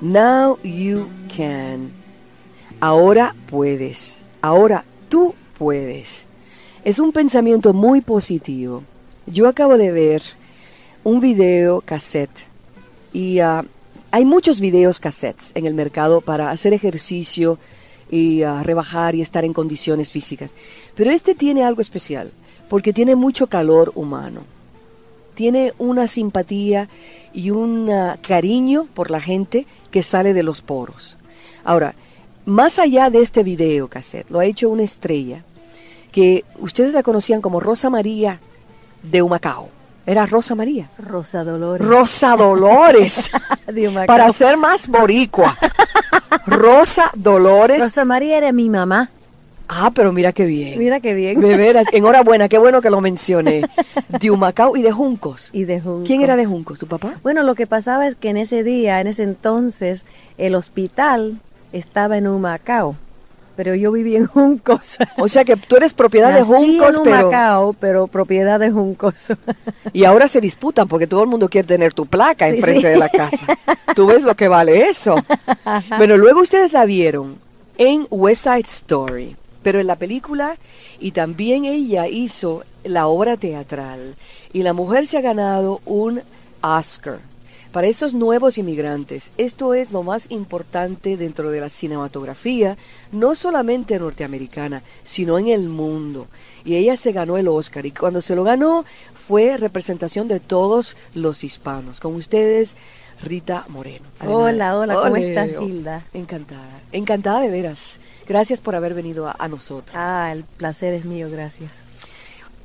Now you can. Ahora puedes. Ahora tú puedes. Es un pensamiento muy positivo. Yo acabo de ver un video cassette y ah, hay muchos videos cassettes en el mercado para hacer ejercicio y ah, rebajar y estar en condiciones físicas. Pero este tiene algo especial porque tiene mucho calor humano. Tiene una simpatía y un ah, cariño por la gente que sale de los poros. Ahora, más allá de este video cassette, lo ha hecho una estrella que ustedes la conocían como Rosa María de Humacao. Era Rosa María. Rosa Dolores. Rosa Dolores. de Humacao. para ser más boricua. Rosa Dolores. Rosa María era mi mamá. Ah, pero mira qué bien. Mira qué bien. De veras, enhorabuena, qué bueno que lo mencioné. De Humacao y de Juncos. Y de Juncos. ¿Quién era de Juncos? ¿Tu papá? Bueno, lo que pasaba es que en ese día, en ese entonces, el hospital estaba en Humacao, pero yo vivía en Juncos. O sea que tú eres propiedad de Juncos, en pero... Humacao, pero propiedad de Juncos. Y ahora se disputan porque todo el mundo quiere tener tu placa Sí, enfrente sí. de la casa. ¿Tú ves lo que vale eso? Bueno, luego ustedes la vieron en West Side Story, pero en la película y también ella hizo la obra teatral y la mujer se ha ganado un Oscar. Para esos nuevos inmigrantes, esto es lo más importante dentro de la cinematografía, no solamente norteamericana, sino en el mundo. Y ella se ganó el Oscar y cuando se lo ganó fue representación de todos los hispanos. Con ustedes, Rita Moreno. Hola, hola, ¿cómo estás, Hilda? Encantada, encantada de veras. Gracias por haber venido a, a nosotros. Ah, el placer es mío, gracias.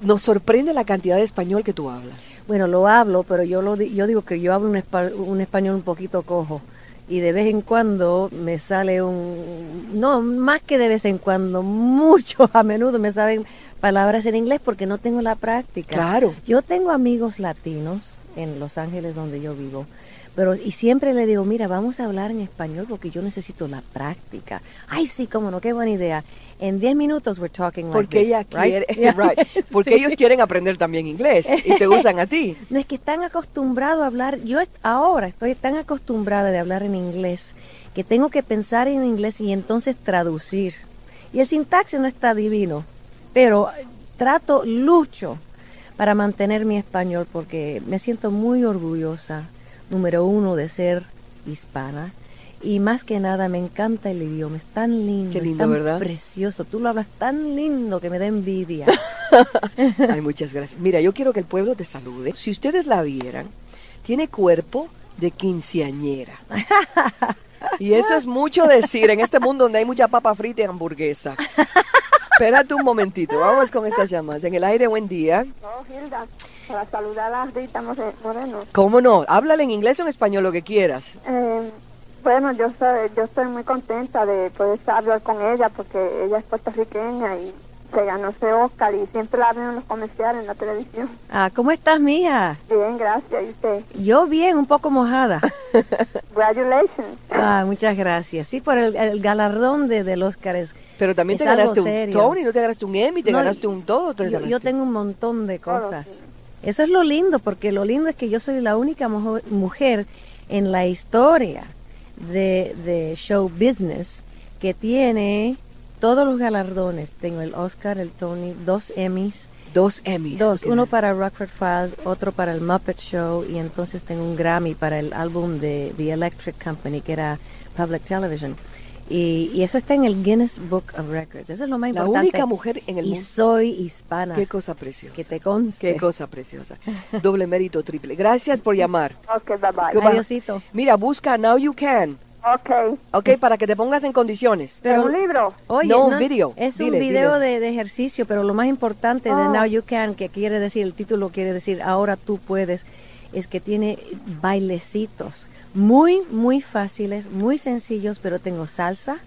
Nos sorprende la cantidad de español que tú hablas. Bueno, lo hablo, pero yo lo yo digo que yo hablo un, espa- un español un poquito cojo y de vez en cuando me sale un no, más que de vez en cuando, mucho a menudo me salen palabras en inglés porque no tengo la práctica. Claro. Yo tengo amigos latinos en Los Ángeles donde yo vivo. Pero, y siempre le digo, mira, vamos a hablar en español porque yo necesito la práctica. Ay, sí, cómo no, qué buena idea. En 10 minutos we're talking like Porque this, ella right? quiere, Yeah. right, porque Sí. ellos quieren aprender también inglés y te usan a ti. No es que están acostumbrados a hablar, yo ahora estoy tan acostumbrada de hablar en inglés que tengo que pensar en inglés y entonces traducir. Y el sintaxis no está divino, pero trato, lucho para mantener mi español porque me siento muy orgullosa, número uno, de ser hispana. Y más que nada me encanta el idioma, es tan lindo, Qué es lindo, tan ¿verdad? precioso. Tú lo hablas tan lindo que me da envidia. Ay, muchas gracias. Mira, yo quiero que el pueblo te salude. Si ustedes la vieran, tiene cuerpo de quinceañera. Y eso es mucho decir en este mundo donde hay mucha papa frita y hamburguesa. Espérate un momentito, vamos con estas llamadas. En el aire, buen día. No, Hilda, para saludar a Rita More- Moreno. ¿Cómo no? Háblale en inglés o en español, lo que quieras. Eh, bueno, yo soy, yo estoy muy contenta de poder hablar con ella porque ella es puertorriqueña y se ganó ese Oscar y siempre la veo en los comerciales, en la televisión. ah, ¿cómo estás, mía? Bien, gracias. ¿Y usted? Yo bien, un poco mojada. Congratulations. Ah, muchas gracias. Sí, por el, el galardón de, del Oscar es... Pero también Es te ganaste un serio. Tony, no te ganaste un Emmy, te No, ganaste un todo. te Yo, ganaste. yo tengo un montón de Claro, cosas. sí. Eso es lo lindo, porque lo lindo es que yo soy la única mujer en la historia de, de show business que tiene todos los galardones. Tengo el Oscar, el Tony, dos Emmys, Dos Emmys. dos, uno para Rockford Files, otro para el Muppet Show y entonces tengo un Grammy para el álbum de The Electric Company que era Public Television. Y, y eso está en el Guinness Book of Records. Eso es lo más La importante. única mujer en el y mundo. soy hispana. Qué cosa preciosa. Que te conste. Qué cosa preciosa. Doble mérito triple. Gracias por llamar. Ok, bye bye. Adiosito. Mira, busca Now You Can. Ok. Ok, para que te pongas en condiciones. ¿Pero Pero- un libro? Oye, No, un video. Es Dile, un video de, de ejercicio, pero lo más importante de Oh. Now You Can, que quiere decir, el título quiere decir ahora tú puedes, es que tiene bailecitos muy, muy fáciles, muy sencillos, pero tengo salsa,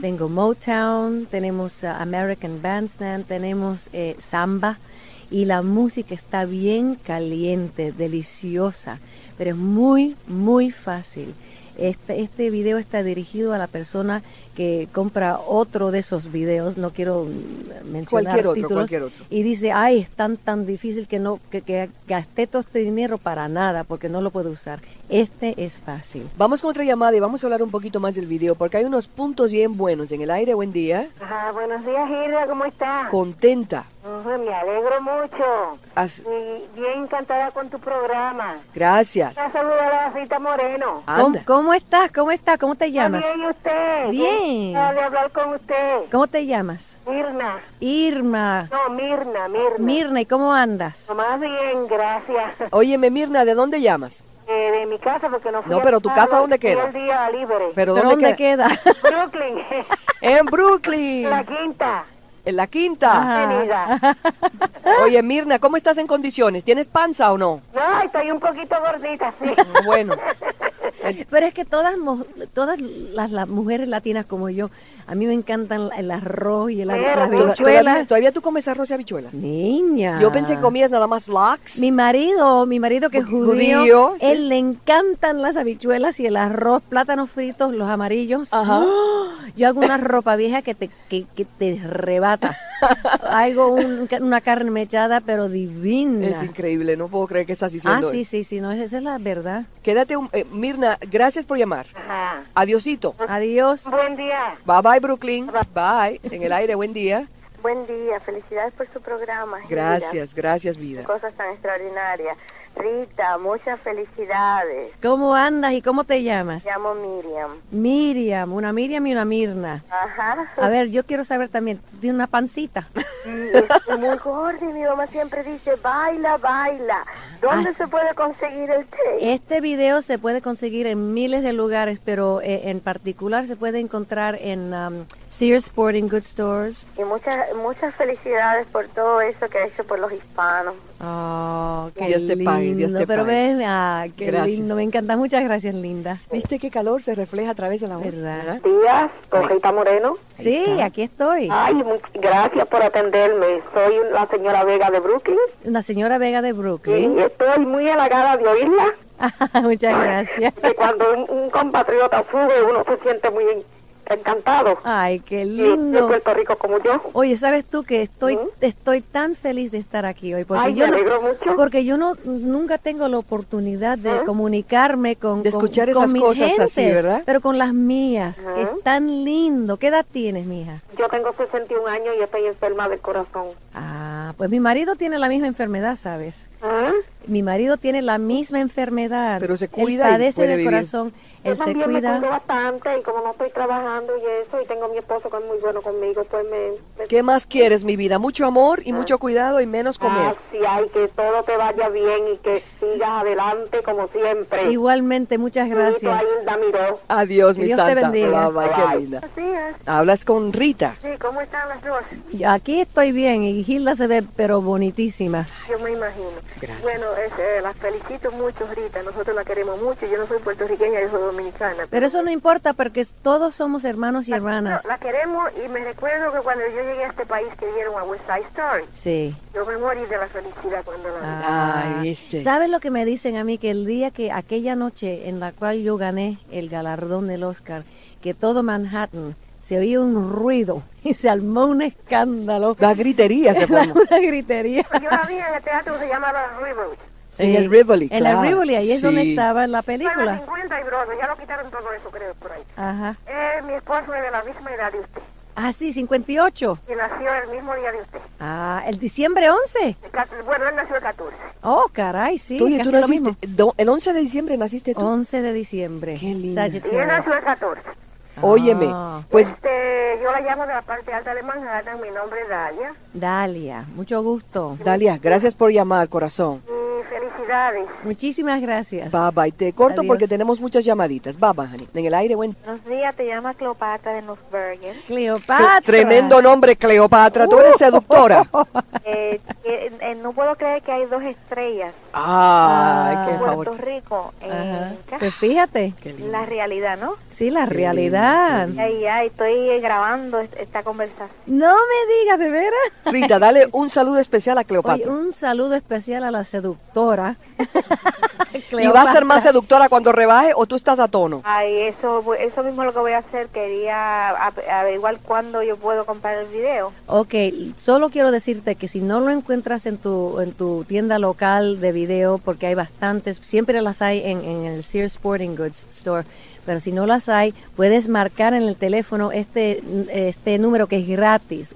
tengo Motown, tenemos uh, American Bandstand, tenemos eh, samba y la música está bien caliente, deliciosa, pero es muy, muy fácil. Este, este video está dirigido a la persona que compra otro de esos videos, no quiero mencionar Cualquier otro, títulos, cualquier otro. y dice, ay, es tan, tan difícil que, no, que, que gasté todo este dinero para nada porque no lo puedo usar. Este es fácil. Vamos con otra llamada y vamos a hablar un poquito más del video porque hay unos puntos bien buenos en el aire. Buen día. Ajá, buenos días, Hilda, ¿cómo está? Contenta. Ujú, me alegro mucho. As- Y bien encantada con tu programa. Gracias. Una saluda a la Rita Moreno. ¿Cómo, cómo estás? ¿Cómo estás? ¿Cómo te ¿Está llamas? bien y usted? Bien. De hablar con usted. ¿Cómo te llamas? Mirna. Irma. No, Mirna, Mirna. Mirna, ¿y cómo andas? Más bien, gracias. Óyeme, Mirna, ¿de dónde llamas? Eh, de mi casa, porque no fui No, pero tu casa, ¿dónde queda? el día libre. ¿Pero ¿Pero dónde, queda? queda? Brooklyn, En Brooklyn. la quinta En la quinta. Ajá. avenida. Oye, Mirna, ¿cómo estás en condiciones? ¿Tienes panza o no? No, estoy un poquito gordita, sí. Bueno. Pero es que todas todas las, las mujeres latinas como yo, a mí me encantan el arroz y el, Pero las toda- ¿Todavía, habichuelas. todavía tú comes arroz y habichuelas? Niña. Yo pensé que comías nada más lax. Mi marido, mi marido que es Judío, judío, sí. él le encantan las habichuelas y el arroz, plátanos fritos, los amarillos. Ajá. ¡Oh! Yo hago una ropa vieja que te, que, que te rebata. hago un- una carne mechada, pero divina. Es increíble, no puedo creer que estás ah, diciendo sí, eso. sí, sí, no, esa es la verdad. Quédate, un, eh, Mirna, gracias por llamar. Ajá. Adiosito. Adiós. Buen día. Bye bye, Brooklyn. Bye. En el aire, buen día. Buen día, felicidades por su programa. Gracias, gracias, vida. Cosas tan extraordinarias. Rita, muchas felicidades. ¿Cómo andas y cómo te llamas? Me llamo Miriam. Miriam, una Miriam y una Mirna. Ajá. A ver, yo quiero saber también, ¿tú tienes una pancita? Sí, estoy muy gorda y mi mamá siempre dice, baila, baila. ¿Dónde Ah, se puede conseguir el té? Este video se puede conseguir en miles de lugares, pero eh, en particular se puede encontrar en um, Sears Sporting Goods Stores. Y muchas, muchas felicidades por todo eso que ha hecho por los hispanos. Oh, qué Dios te pague, Dios lindo, te Pero pague. ven, ah, qué Gracias. lindo, me encanta. Muchas gracias, linda. ¿Viste qué calor se refleja a través de la voz? ¿Verdad? Días, Rita Moreno. Ahí Sí, está. aquí estoy. Ay, gracias por atenderme. Soy la señora Vega de Brooklyn La señora Vega de Brooklyn. estoy muy halagada de oírla. Muchas gracias. Que cuando un, un compatriota sube, uno se siente muy encantado. Ay, qué Y de lindo. Puerto Rico como yo. Oye, ¿sabes tú que estoy ¿Mm? estoy tan feliz de estar aquí hoy? Porque Ay, yo me no- alegro mucho. Porque yo no nunca tengo la oportunidad de ¿Ah? comunicarme con De escuchar con esas mis cosas así, gentes, ¿verdad? Pero con las mías, ¿Ah? que es tan lindo. ¿Qué edad tienes, mija? Yo tengo 61 años y estoy enferma del corazón. Ah, pues mi marido tiene la misma enfermedad, ¿sabes? ¿Ah? Mi marido tiene la misma enfermedad. Pero se Él cuida y padece puede del vivir. corazón. Yo Él se también me cuido cuida. bastante y como no estoy trabajando y eso, y tengo a mi esposo que es muy bueno conmigo, pues me... me- ¿Qué más quieres, mi vida? Mucho amor y mucho cuidado y menos comer. Así hay que todo te vaya bien y que sigas adelante como siempre. Igualmente, muchas Gracias. Adiós, mi Dios te santa. bendiga. Bye, bye, qué Bye. linda. Buenos días. Hablas con Rita. Sí, ¿cómo están las dos? Aquí estoy bien y Hilda se ve pero bonitísima. Yo me imagino. Gracias. Bueno, es, eh, las felicito mucho, Rita. Nosotros la queremos mucho. Yo no soy puertorriqueña, yo soy dominicana. Pero eso no importa porque todos somos hermanos y hermanas. No, la queremos y me recuerdo que cuando yo llegué a este país que dieron a West Side Story, Sí. yo me morí de la felicidad cuando la vi. Ah. Ay, viste. ¿Sabes lo que me dicen a mí? Que el día que, aquella noche en la cual yo gané el galardón del Oscar, que todo Manhattan se oía un ruido y se armó un escándalo. La gritería se formó. una gritería. Yo la vi en el teatro que se llamaba Rivoli. En el Rivoli, En claro. el Rivoli, ahí es donde Sí. estaba la Fue en la película. 50 y Broadway, ya lo quitaron todo eso, creo, por ahí. Ajá. Eh, mi esposo es de la misma edad de usted Ah, sí, 58. y nació el mismo día de usted. Ah, el diciembre 11. El Bueno, él nació el 14. Oh, caray, sí. Tú, y casi tú lo naciste, mismo. do- el 11 de diciembre naciste tú. 11 de diciembre. Qué linda. Y él nació el 14. Óyeme, Ah. pues Este, yo la llamo de la parte alta de Manhattan, mi nombre es Dalia. Dalia, mucho gusto. Dalia, gracias por llamar, corazón. Felicidades. Muchísimas gracias. Bye bye. Te corto Adiós. porque tenemos muchas llamaditas. Bye bye, honey. En el aire, buen. Buenos días, te llama Cleopatra de North Bergen. Cleopatra. Tremendo nombre, Cleopatra. Tú eres seductora. Eh, eh, eh, no puedo creer que hay dos estrellas Ay, Ah. qué en Puerto favor. Rico Pues fíjate. La realidad, ¿no? Sí, la Qué realidad. lindo, Ay, ay, estoy grabando est- esta conversación. No me digas, de veras. Rita, dale un saludo especial a Oye, Cleopatra. un saludo especial a la seductora ¿Y va a ser más seductora cuando rebaje o tú estás a tono? Ay, eso, eso mismo es lo que voy a hacer. Quería averiguar cuándo yo puedo comprar el video. Ok, solo quiero decirte que si no lo encuentras en tu, en tu tienda local de video, porque hay bastantes, siempre las hay en, en el Sears Sporting Goods Store, pero si no las hay, puedes marcar en el teléfono este, este número que es gratis,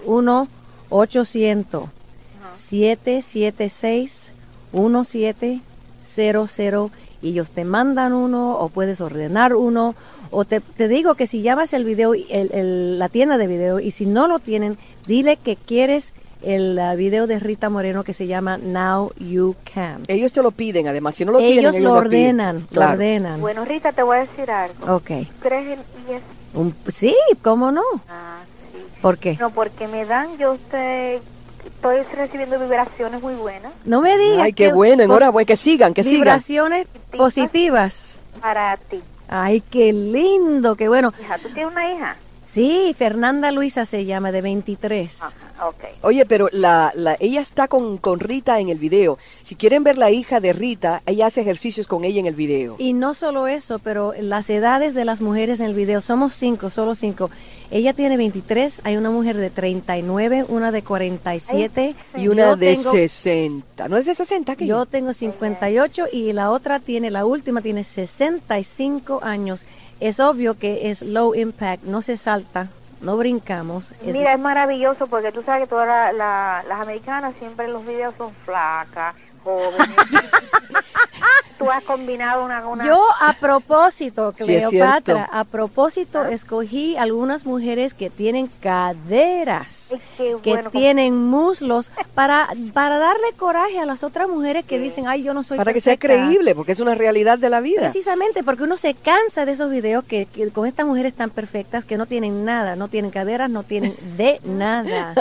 1-800-776-1700 y ellos te mandan uno o puedes ordenar uno o te, te digo que si llamas el video, el, el- la tienda de video y si no lo tienen, dile que quieres el ah, video de Rita Moreno que se llama Now You Can. Ellos te lo piden, además, si no lo tienen, ellos lo lo piden. ordenan, lo Claro. ordenan. Bueno, Rita, te voy a decir algo. Ok. ¿Crees en ES? Un- sí, ¿cómo no? Ah, sí. ¿Por qué? No, porque me dan, yo estoy, estoy recibiendo vibraciones muy buenas No me digas. Ay, qué que bueno, enhorabuena, que sigan, que sigan. Vibraciones positivas. para ti. Ay, qué lindo, qué bueno. Hija, ¿tú tienes una hija? Sí, Fernanda Luisa se llama, de 23. Ajá, ok. Oye, pero la, la, ella está con, con Rita en el video. Si quieren ver la hija de Rita, ella hace ejercicios con ella en el video. Y no solo eso, pero las edades de las mujeres en el video, somos cinco, solo cinco. Ella tiene 23, hay una mujer de 39, una de 47. Y una Yo de tengo- 60. ¿No es de 60? que Yo tengo 58 y la otra tiene, la última tiene 65 años. Es obvio que es low impact, no se salta, no brincamos. Mira, es maravilloso porque tú sabes que todas la- la- las americanas siempre los videos son flacas, jóvenes. tú has combinado una... una Yo a propósito, Sí, Cleopatra, cierto. a propósito escogí algunas mujeres que tienen caderas. Que bueno, tienen muslos para, para darle coraje a las otras mujeres que dicen, ay, yo no soy Para que sea perfecta". creíble, porque es una realidad de la vida. Precisamente porque uno se cansa de esos videos que, que con estas mujeres tan perfectas que no tienen nada, no tienen caderas, no tienen de nada.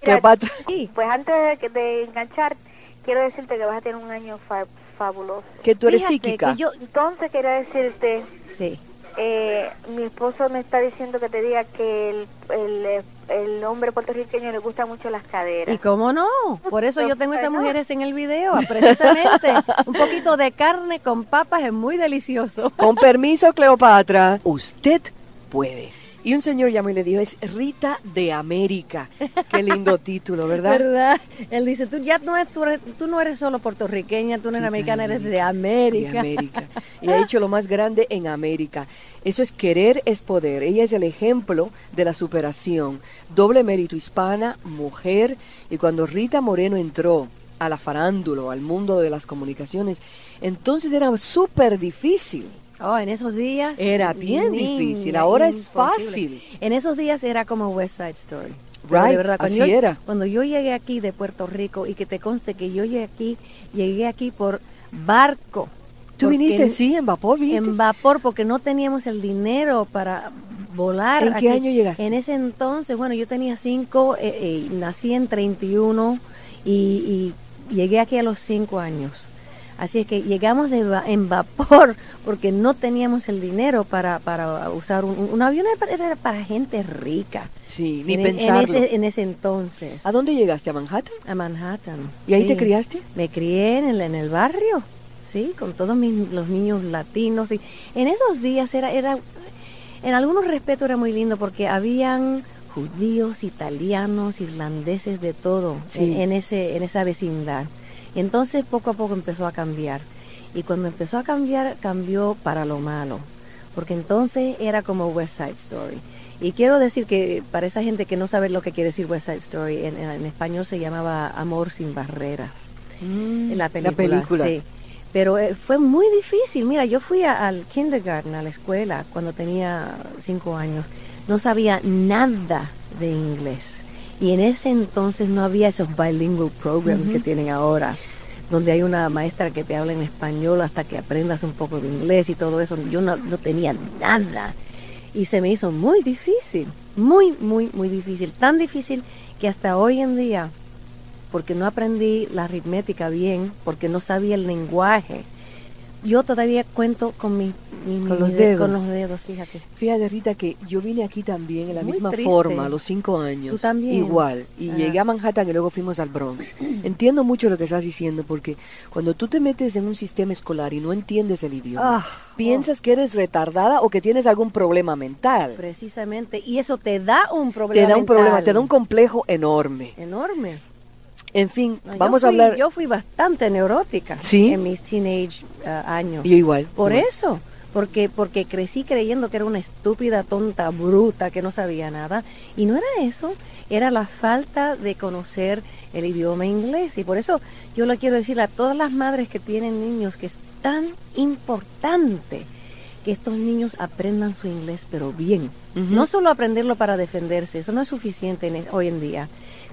Cleopatra. Sí. Pues antes de, que- de enganchar, quiero decirte que vas a tener un año fa- fabuloso. Que tú eres Fíjate psíquica. que yo, Entonces quería decirte, sí. eh, mi esposo me está diciendo que te diga que el, el, el hombre puertorriqueño le gusta mucho las caderas. ¿Y cómo no? Por eso yo tengo esas mujeres en el video, precisamente. Un poquito de carne con papas es muy delicioso. Con permiso, Cleopatra, usted puede. Y un señor llamó y le dijo, es Rita de América. Qué lindo título, ¿verdad? ¿Verdad? Él dice, tú ya no, eres, tú, eres- tú no eres solo puertorriqueña, tú no eres Rita americana, eres de De América. América. Y ha dicho lo más grande en América. Eso es querer es poder. Ella es el ejemplo de la superación. Doble mérito hispana, mujer. Y cuando Rita Moreno entró a la farándula, al mundo de las comunicaciones, entonces era súper difícil. Oh, en esos días. Era bien niña, difícil, ahora es fácil. En esos días era como West Side Story. Right, de verdad, cuando así yo, era. Cuando yo llegué aquí de Puerto Rico y que te conste que yo llegué aquí, llegué aquí por barco. ¿Tú viniste? en- Sí, en vapor, viniste. En vapor, porque no teníamos el dinero para volar. ¿En qué aquí. año llegaste? En ese entonces, bueno, yo tenía cinco, eh, eh, nací en 31 y, y llegué aquí a los cinco años. Así es que llegamos de va- en vapor porque no teníamos el dinero para, para usar un, un avión, era para, gente rica. Sí, ni en, e- en pensarlo. ese, en ese entonces. ¿A dónde llegaste? ¿A Manhattan? A Manhattan. ¿Y ahí sí. te criaste? Me crié en el, en el barrio, sí, con todos mis, los niños latinos. Y en esos días era, era, en algunos respetos era muy lindo porque habían judíos, italianos, irlandeses, de todo Sí. en, en ese, en esa vecindad. Y entonces poco a poco empezó a cambiar. Y cuando empezó a cambiar, cambió para lo malo. Porque entonces era como West Side Story. Y quiero decir que para esa gente que no sabe lo que quiere decir West Side Story, en, español se llamaba Amor sin barreras. En la película. película. Sí. Pero eh, fue muy difícil. Mira, yo fui a- al kindergarten, a la escuela, cuando tenía cinco años. No sabía nada de inglés. Y en ese entonces no había esos bilingual programs que tienen ahora, donde hay una maestra que te habla en español hasta que aprendas un poco de inglés y todo eso. Yo no, no tenía nada. Y se me hizo muy difícil, muy, muy, muy difícil. Tan difícil que hasta hoy en día porque no aprendí la aritmética bien, porque no sabía el lenguaje, yo todavía cuento con mi, mi- mi- Con los dedos. Con los dedos, fíjate. Fíjate, Rita, que yo vine aquí también en la Muy misma triste. forma, a los cinco años. Tú también. Igual. Y Ajá. llegué a Manhattan y luego fuimos al Bronx. Entiendo mucho lo que estás diciendo, porque cuando tú te metes en un sistema escolar y no entiendes el idioma, Ah, piensas que eres retardada o que tienes algún problema mental. Precisamente. Y eso te da un Te problema. da un problema, mental te da un complejo enorme. enorme. En fin, No, vamos a hablar. Yo fui bastante neurótica ¿Sí? en mis teenage ah, años. Yo igual. Por igual. eso, porque porque crecí creyendo que era una estúpida, tonta, bruta, que no sabía nada. Y no era eso, era la falta de conocer el idioma inglés. Y por eso yo le quiero decir a todas las madres que tienen niños que es tan importante que estos niños aprendan su inglés, pero bien. No solo aprenderlo para defenderse, eso no es suficiente en- hoy en día.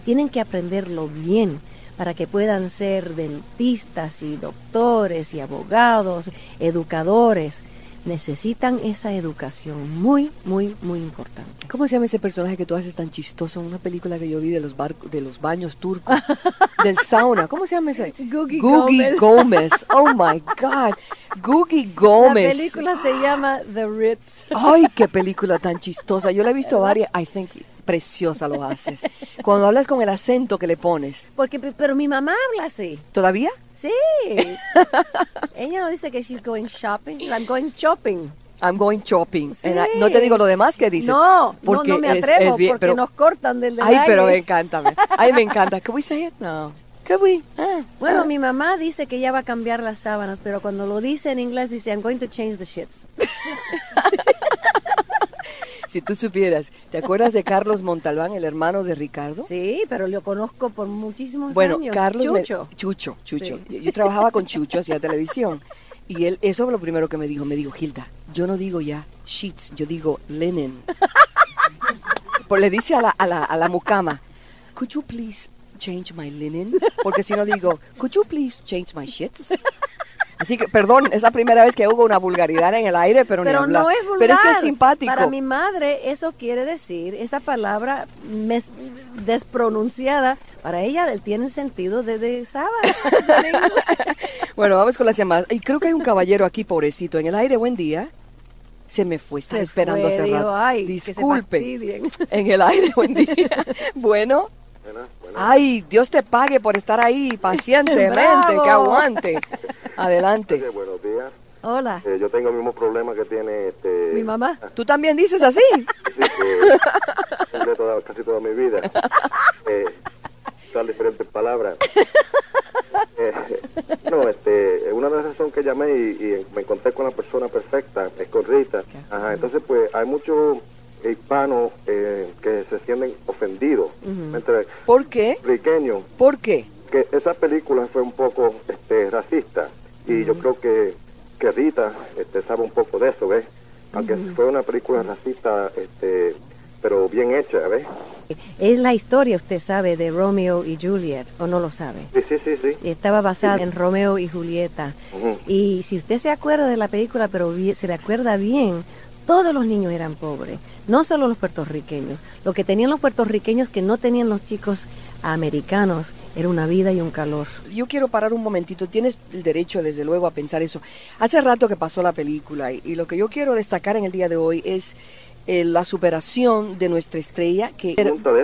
Tienen que aprenderlo bien para que puedan ser dentistas y doctores y abogados, educadores. Necesitan esa educación muy, muy, muy importante. ¿Cómo se llama ese personaje que tú haces tan chistoso una película que yo vi de los barcos, de los baños turcos, del sauna? ¿Cómo se llama ese? Googie Googie Gómez. Oh my God. Googie Gómez. La película se llama The Ritz. Ay, qué película tan chistosa. Yo la he visto varias. I think preciosa lo haces. Cuando hablas con el acento que le pones. Porque, pero mi mamá habla así. ¿Todavía? Sí. Ella no dice que she's going shopping, I'm going shopping. I'm going shopping. Sí. And I- no te digo lo demás que dices. No, no, porque no me atrevo es bien, porque pero- nos cortan del, Ay, pero me encanta. Ay, me encanta. Can we say it? No. Can we? Ah, Bueno, ah. mi mamá dice que ella va a cambiar las sábanas, pero cuando lo dice en inglés dice I'm going to change the shits. Si tú supieras, ¿te acuerdas de Carlos Montalbán, el hermano de Ricardo? Sí, pero lo conozco por muchísimos Bueno, años. Carlos me- Chucho. Chucho, Chucho. Sí. Yo, yo trabajaba con Chucho, hacía televisión. Y él, eso fue lo primero que me dijo. Me dijo, Hilda, yo no digo ya sheets, yo digo linen. pues le dice a la, a la, a la mucama, could you please change my linen? Porque si no digo, could you please change my shits? Así que, perdón, es la primera vez que hubo una vulgaridad en el aire, pero, ni Pero hablar. no es vulgar. Pero es que es simpático. Para mi madre eso quiere decir, esa palabra mes- despronunciada, para ella tiene sentido de, de sábana. Bueno, vamos con las llamadas. Y creo que hay un caballero aquí, pobrecito, en el aire. Buen día. Se me fue, Se esperando fue, hace dijo, rato. "Ay, Disculpe. fastidien". En el aire, buen día. Bueno. Ay, Dios te pague por estar ahí pacientemente, que aguante. Adelante. buenos días. Hola, Eh, yo tengo el mismo problema que tiene este, mi mamá. ¿Tú también dices así? sí, toda- casi toda mi vida. Eh, usar diferentes palabras. Eh, no, este, una de las razones que llamé y, y me encontré con la persona perfecta, es con Rita. Ajá, entonces, pues, hay muchos hispanos eh, que se sienten ofendidos. Entre ¿Por qué? riqueños, ¿Por qué? que esa película fue un poco este, racista y yo creo que, que Rita este, sabe un poco de eso, ¿ves? Aunque fue una película racista, este, pero bien hecha, ¿ves? Es la historia, usted sabe, de Romeo y Juliet, o no lo sabe. Sí, sí, sí, sí. Estaba basada en Romeo y Julieta. Y si usted se acuerda de la película, pero se le acuerda bien, todos los niños eran pobres, no solo los puertorriqueños. Lo que tenían los puertorriqueños que no tenían los chicos americanos era una vida y un calor. Yo quiero parar un momentito. Tienes el derecho, desde luego, a pensar eso. Hace rato que pasó la película y, y lo que yo quiero destacar en el día de hoy es eh, la superación de nuestra estrella. Que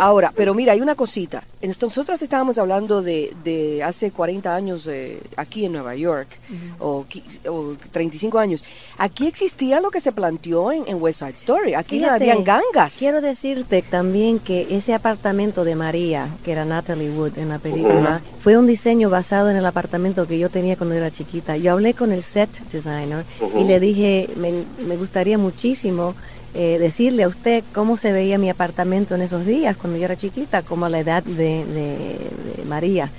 ahora, pero mira, hay una cosita. Nosotros estábamos hablando de, de hace 40 años eh, aquí en Nueva York o, qui- o 35 años. Aquí existía lo que se planteó en, en West Side Story. Aquí Fíjate, habían gangas. Quiero decirte también que ese apartamento de María, que era Natalie Wood en la película, fue un diseño basado en el apartamento que yo tenía cuando era chiquita. Yo hablé con el set designer y le dije, me, me gustaría muchísimo eh, decirle a usted cómo se veía mi apartamento en esos días cuando yo era chiquita, como a la edad de, María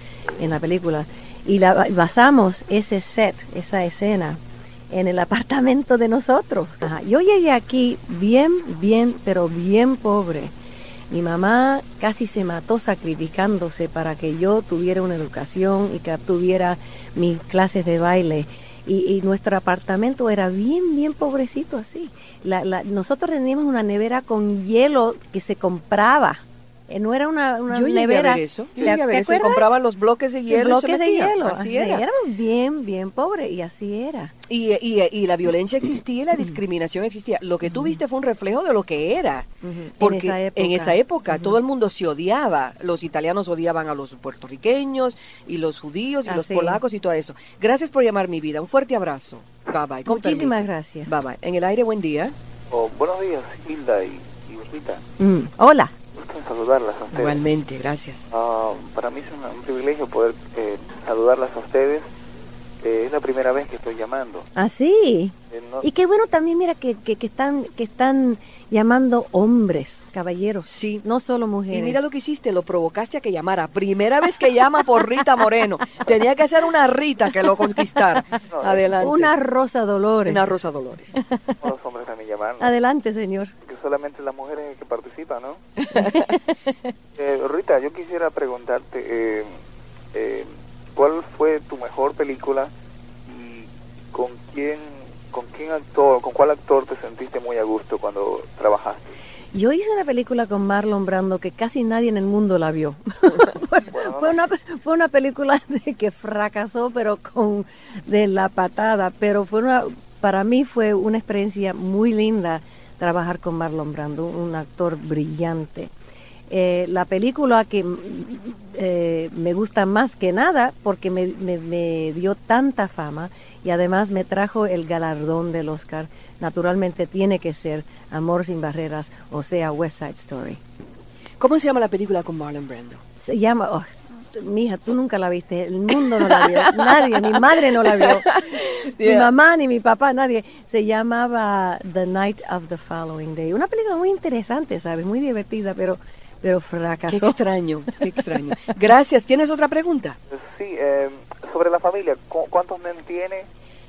en la película. Y basamos ese set, esa escena, en el apartamento de nosotros. Yo llegué aquí bien, bien, pero bien pobre. Mi mamá casi se mató sacrificándose para que yo tuviera una educación y que tuviera mis clases de baile. Y, y nuestro apartamento era bien, bien pobrecito así. La- la- nosotros teníamos una nevera con hielo que se compraba. Eh, no era una, una Yo nevera. a ver eso. Yo ¿Te- a ver te eso. compraban los bloques de Sí, hielo y se bloques de hielo. Así era. Éramos bien, bien pobre y así era. Y, y, y la violencia existía y la discriminación existía. Lo que tú viste fue un reflejo de lo que era. Porque En esa época. en esa época todo el mundo se odiaba. Los italianos odiaban a los puertorriqueños y los judíos y los Así. polacos y todo eso. Gracias por llamar mi vida. Un fuerte abrazo. Bye bye. Con Muchísimas permiso. gracias. Bye bye. En el aire, buen día. Oh, buenos días, Hilda y, y. Mm, Hola. Saludarlas a ustedes. Igualmente, gracias. Ah, para mí es una- un privilegio poder eh, saludarlas a ustedes. Eh, es la primera vez que estoy llamando. Así. Eh, no- Y qué bueno también, mira, que, que, que están que están llamando hombres, caballeros. Sí. No solo mujeres. Y mira lo que hiciste, lo provocaste a que llamara. Primera vez que llama por Rita Moreno. Tenía que ser una Rita que lo conquistara. Adelante. Una Rosa Dolores. Una Rosa Dolores. los hombres también llamaron. Adelante, señor. Solamente las mujeres que participan, ¿no? Eh, Rita, yo quisiera preguntarte, eh, eh, ¿cuál fue tu mejor película y con quién, con quién actor, con cuál actor te sentiste muy a gusto cuando trabajaste? Yo hice una película con Marlon Brando que casi nadie en el mundo la vio. fue, una, fue una película de que fracasó, pero con de la patada. Pero fue una, para mí fue una experiencia muy linda trabajar con Marlon Brando, un actor brillante. Eh, la película que mm, eh, me gusta más que nada porque me, me- me dio tanta fama y además me trajo el galardón del Oscar, naturalmente tiene que ser Amor sin Barreras, o sea, West Side Story. ¿Cómo se llama la película con Marlon Brando? Se llama, oh, mija, tú nunca la viste, el mundo no la vio, nadie, mi madre no la vio, mi mamá ni mi papá, nadie. Se llamaba The Night of the Following Day. Una película muy interesante, ¿sabes? Muy divertida, pero, pero Qué fracasó. extraño, qué extraño. Gracias. ¿Tienes otra pregunta? Sí, eh, sobre la familia, ¿cu- ¿cuántos men tiene?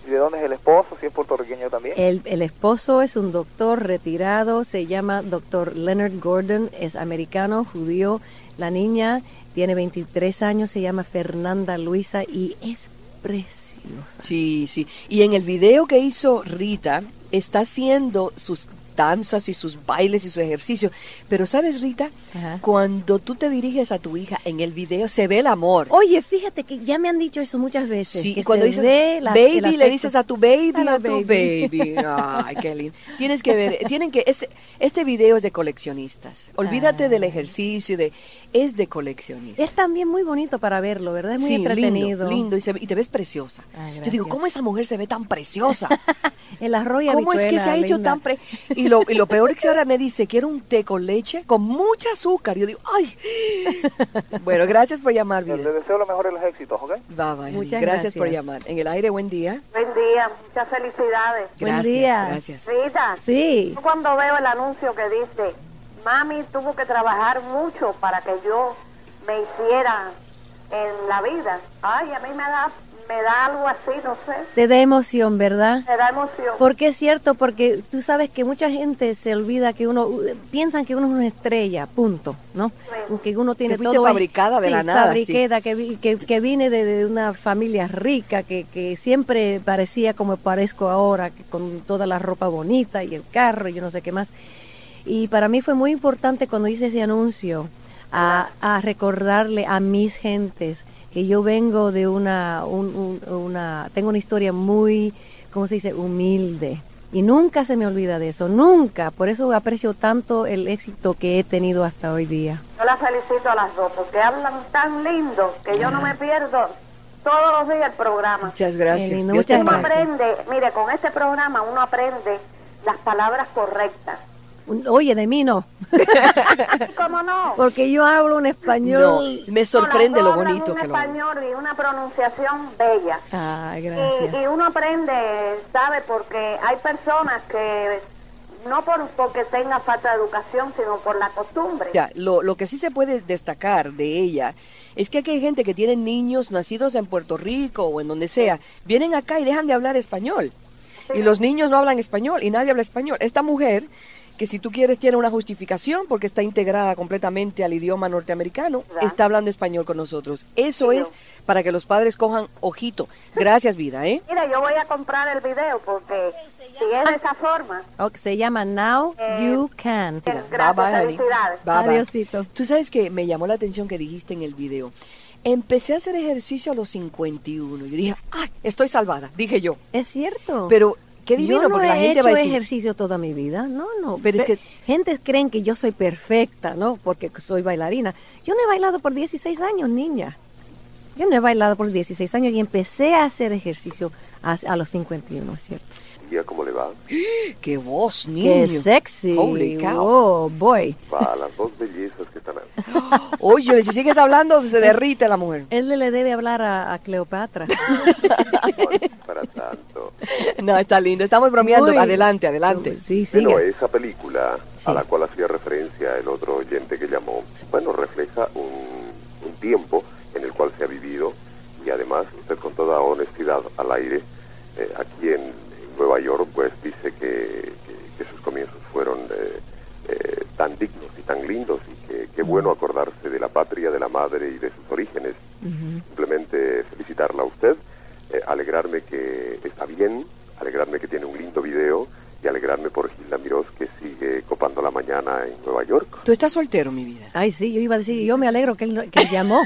¿Y de dónde es el esposo? ¿Si es puertorriqueño también? El, el esposo es un doctor retirado, se llama doctor Leonard Gordon, es americano, judío. La niña tiene 23 años, se llama Fernanda Luisa y es preciosa. Sí, sí. Y en el video que hizo Rita, está haciendo sus danzas y sus bailes y su ejercicio. Pero sabes, Rita, Ajá. cuando tú te diriges a tu hija en el video, se ve el amor. Oye, fíjate que ya me han dicho eso muchas veces. Sí, que cuando se dices ve la- baby, le dices a tu baby, A tu baby. baby. Ay, qué lindo. Tienes que ver, tienen que, este, este video es de coleccionistas. Olvídate Ah. del ejercicio, de, es de coleccionistas. Es también muy bonito para verlo, ¿verdad? Es muy Sí, entretenido. lindo, lindo, y, se ve- y te ves preciosa. Ah, Yo digo. ¿cómo esa mujer se ve tan preciosa? El arroz y ¿Cómo es que se ha hecho linda. tan pre... Y lo, y lo peor es que ahora me dice, quiero un té con leche con mucha azúcar. Yo digo, ay. Bueno, gracias por llamar, Les vida. deseo lo mejor de los éxitos, ¿ok? Bye, bye. Muchas gracias por gracias. llamar. En el aire, buen día. Buen día, muchas felicidades. Buen Gracias, día. gracias. Rita, Sí. yo cuando veo el anuncio que dice, mami tuvo que trabajar mucho para que yo me hiciera en la vida. Ay, a mí me da, me da algo así, no sé, Te da emoción, ¿verdad? me da emoción. Porque es cierto, porque tú sabes que mucha gente se olvida que uno, piensan que uno es una estrella, punto, ¿no? Que uno tiene Que todo fabricada de Sí, la nada, fabriquada, que, que, que vine de, de una familia rica, que, que siempre parecía como parezco ahora, que con toda la ropa bonita y el carro y yo no sé qué más. Y para mí fue muy importante cuando hice ese anuncio a, a recordarle a mis gentes que yo vengo de una, un- un- una, tengo una historia muy, ¿cómo se dice?, humilde. Y nunca se me olvida de eso, nunca. Por eso aprecio tanto el éxito que he tenido hasta hoy día. Yo las felicito a las dos porque hablan tan lindo que yo no me pierdo todos los días el programa. Muchas gracias. Lindo, muchas Uno gracias. aprende, mire, con este programa uno aprende las palabras correctas. Oye, de mí no, ¿Cómo no? porque yo hablo un No, español. me sorprende No, lo bonito un que lo español y una pronunciación bella. Ay, Y, gracias. y uno aprende, ¿sabe? Porque hay personas que no por porque tenga falta de educación, sino por la costumbre. Ya, lo, lo que sí se puede destacar de ella es que aquí hay gente que tiene niños nacidos en Puerto Rico o en donde sea, vienen acá y dejan de hablar español. Y los niños no hablan español y nadie habla español. Esta mujer que si tú quieres tiene una justificación porque está integrada completamente al idioma norteamericano, está hablando español con nosotros. Eso es para que los padres cojan ojito. Gracias, vida, ¿eh? Mira, yo voy a comprar el video porque si es de esa forma, Ok, se llama Now You Can. Mira, Gracias, bye, bye, felicidades. Bye, bye. Adiosito. Tú sabes que me llamó la atención que dijiste en el video. Empecé a hacer ejercicio a los 51. Yo dije, ¡ay, estoy salvada! Dije yo. Es cierto. Pero qué divino, yo no porque he la gente hecho va a decir, ejercicio toda mi vida, no, no. Pero es que- gente creen que yo soy perfecta, ¿no? Porque soy bailarina. Yo no he bailado por 16 años, niña. Yo no he bailado por 16 años y empecé a hacer ejercicio a, a los 51, ¿es cierto? ¿Y a cómo le va? ¡Qué voz, niño! ¡Qué sexy! Holy cow. Oh, boy. Va a las dos bellezas ahí. Oye, si sigues hablando, se derrite la mujer. Él le debe hablar a, a Cleopatra. Para tanto. No, está lindo. Estamos bromeando. Muy- adelante, adelante. Sí, sí. Bueno, esa película Sí. a la cual hacía referencia el otro oyente que llamó, bueno, refleja un, un tiempo en el cual se ha vivido y además usted con toda honestidad al aire, eh, aquí en, en Nueva York, pues dice que, que- que sus comienzos fueron eh, eh, tan dignos y tan lindos y qué bueno acordarse de la patria, de la madre y de sus orígenes. Simplemente felicitarla a usted, eh, alegrarme que está bien, alegrarme que tiene un lindo video y alegrarme por Gilda Mirós que sigue copando la mañana en Nueva York. Tú estás soltero, mi vida. Ay, sí, yo iba a decir, yo me alegro que él, que él llamó.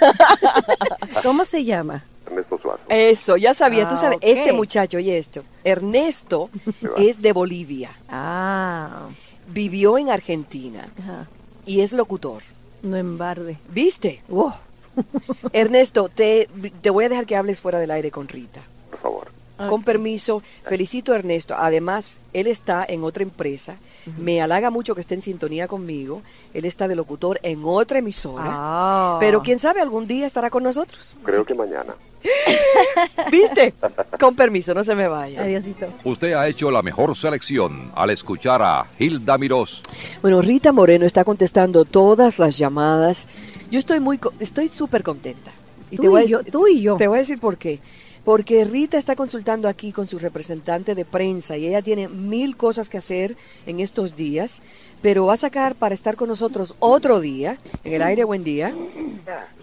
¿Cómo se llama? Ernesto Suazo. Eso, ya sabía. Tú Ah, sabes, este muchacho, oye esto. Ernesto es de Bolivia. Ah, Vivió en Argentina ajá. y es locutor. No embarde. ¿Viste? Wow. Ernesto, te, te voy a dejar que hables fuera del aire con Rita. Por favor. Con permiso, felicito a Ernesto. Además, él está en otra empresa. Me halaga mucho que esté en sintonía conmigo. Él está de locutor en otra emisora. Ah. Pero quién sabe, algún día estará con nosotros. Creo que mañana. ¿Viste? Con permiso, no se me vaya. Adiosito. Usted ha hecho la mejor selección al escuchar a Hilda Mirós. Bueno, Rita Moreno está contestando todas las llamadas. Yo estoy muy, co- estoy súper contenta. Y Tú voy y a- yo, tú y yo. Te voy a decir por qué. Porque Rita está consultando aquí con su representante de prensa y ella tiene mil cosas que hacer en estos días, pero va a sacar para estar con nosotros otro día, en el aire, buen día.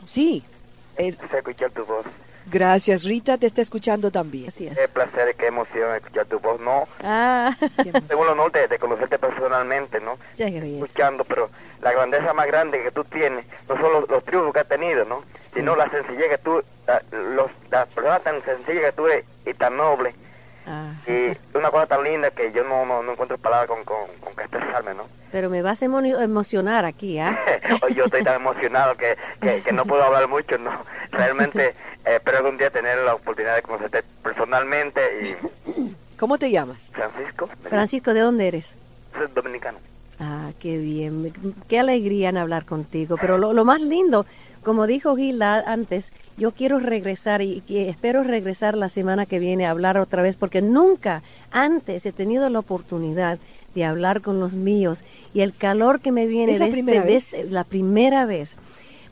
Sí, Se escuchar tu voz. Gracias. Rita te está escuchando también. Así es. Qué placer, qué emoción escuchar tu voz. No, Ah, tengo el honor de, de conocerte personalmente, ¿no? ya. Escuchando, pero la grandeza más grande que tú tienes, no solo los, los triunfos que has tenido, ¿no? Sino la sencillez que tú, la, los, la persona tan sencilla que tú eres y tan noble. Ah, Y una cosa tan linda que yo no, no, no encuentro palabras con, con, con que expresarme, ¿no? pero me vas a emo- emocionar aquí, ¿ah? Hoy yo estoy tan emocionado que, que, que no puedo hablar mucho, ¿no? Realmente eh, espero algún día tener la oportunidad de conocerte personalmente y... ¿Cómo te llamas? Francisco, Francisco, ¿de dónde eres? soy dominicano. Ah, qué bien, qué alegría en hablar contigo. Pero lo, lo más lindo, como dijo Gilda antes, yo quiero regresar y, y espero regresar la semana que viene a hablar otra vez, porque nunca antes he tenido la oportunidad de hablar con los míos y el calor que me viene ¿Es la de este- de vez? este- la primera vez.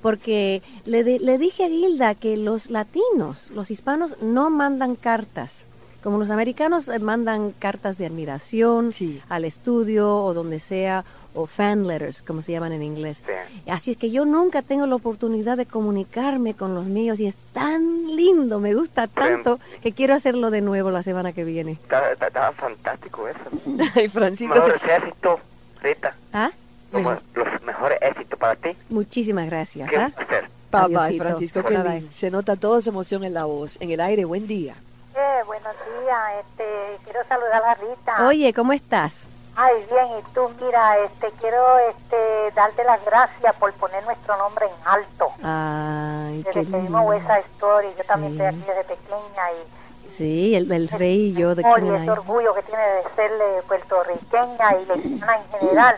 Porque le, de- le dije a Gilda que los latinos, los hispanos, no mandan cartas. Como los americanos eh, mandan cartas de admiración Sí. al estudio o donde sea, o fan letters, como se llaman en inglés. Sí. Así es que yo nunca tengo la oportunidad de comunicarme con los míos y es tan lindo, me gusta tanto que quiero hacerlo de nuevo la semana que viene. Está, está, está fantástico eso. Ay, Francisco. Mejores se- éxitos, Rita. ¿Ah? Los mejores éxitos para ti. Muchísimas gracias. ¿Qué placer. Bye, bye, Adiosito. Francisco. qué Bye. Se nota toda su emoción en la voz. En el aire, buen día. Eh, buenos días, este, quiero saludar a Rita. Oye, ¿cómo estás? Ay, bien, y tú, mira, este, quiero este, darte las gracias por poner nuestro nombre en alto. Ay, qué Desde que vimos lindo. esa historia, yo también Sí. estoy aquí desde pequeña y Sí, el, el rey y yo de amor y ese orgullo que tiene de ser eh, puertorriqueña y mexicana en general.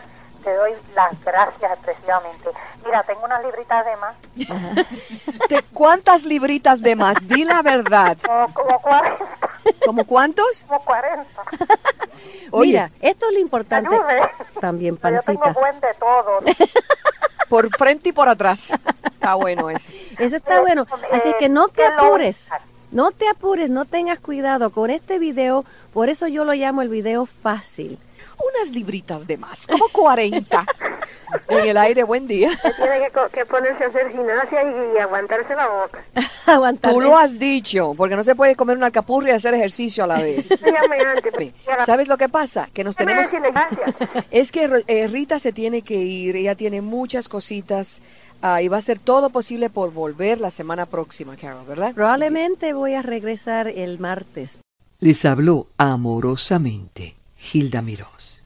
Te doy las gracias expresivamente. Mira, tengo unas libritas de más, Te- ¿Cuántas libritas de más? Di la verdad. como, como 40, ¿Como cuántos? como 40. Oye, Mira, esto es lo importante. Ayude. También Yo tengo pancitas. buen de todo. por frente y por atrás. Está bueno eso. Eso está bueno. Así Eh, que no te ¿qué es lo- apures. No te apures, no tengas cuidado con este video, por eso yo lo llamo el video fácil. Unas libritas de más, como 40. En el aire, buen día. Tiene que, ponerse a hacer gimnasia y, aguantarse la boca. Tú lo has dicho, porque no se puede comer una capurria y hacer ejercicio a la vez. Antes. ¿Sabes lo que pasa? Que nos tenemos... Es que eh, Rita se tiene que ir, ella tiene muchas cositas ah, y va a hacer todo posible por volver la semana próxima, Carol, ¿verdad? Probablemente voy a regresar el martes. Les habló amorosamente Hilda Mirós.